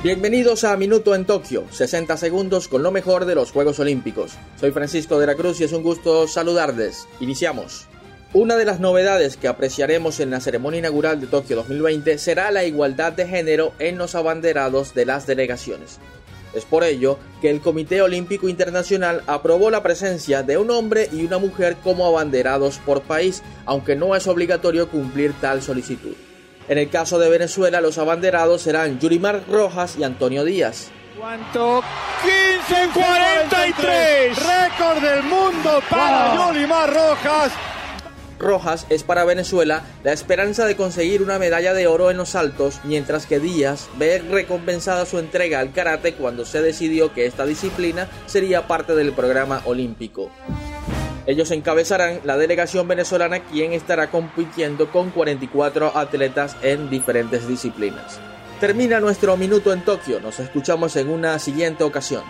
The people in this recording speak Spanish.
Bienvenidos a Minuto en Tokio, 60 segundos con lo mejor de los Juegos Olímpicos. Soy Francisco de la Cruz y es un gusto saludarles. Iniciamos. Una de las novedades que apreciaremos en la ceremonia inaugural de Tokio 2020 será la igualdad de género en los abanderados de las delegaciones. Es por ello que el Comité Olímpico Internacional aprobó la presencia de un hombre y una mujer como abanderados por país, aunque no es obligatorio cumplir tal solicitud. En el caso de Venezuela, los abanderados serán Yurimar Rojas y Antonio Díaz. ¿Cuánto? 15.43. Récord del mundo para Yurimar Rojas. Rojas es para Venezuela la esperanza de conseguir una medalla de oro en los saltos, mientras que Díaz ve recompensada su entrega al karate cuando se decidió que esta disciplina sería parte del programa olímpico. Ellos encabezarán la delegación venezolana quien estará compitiendo con 44 atletas en diferentes disciplinas. Termina nuestro minuto en Tokio, nos escuchamos en una siguiente ocasión.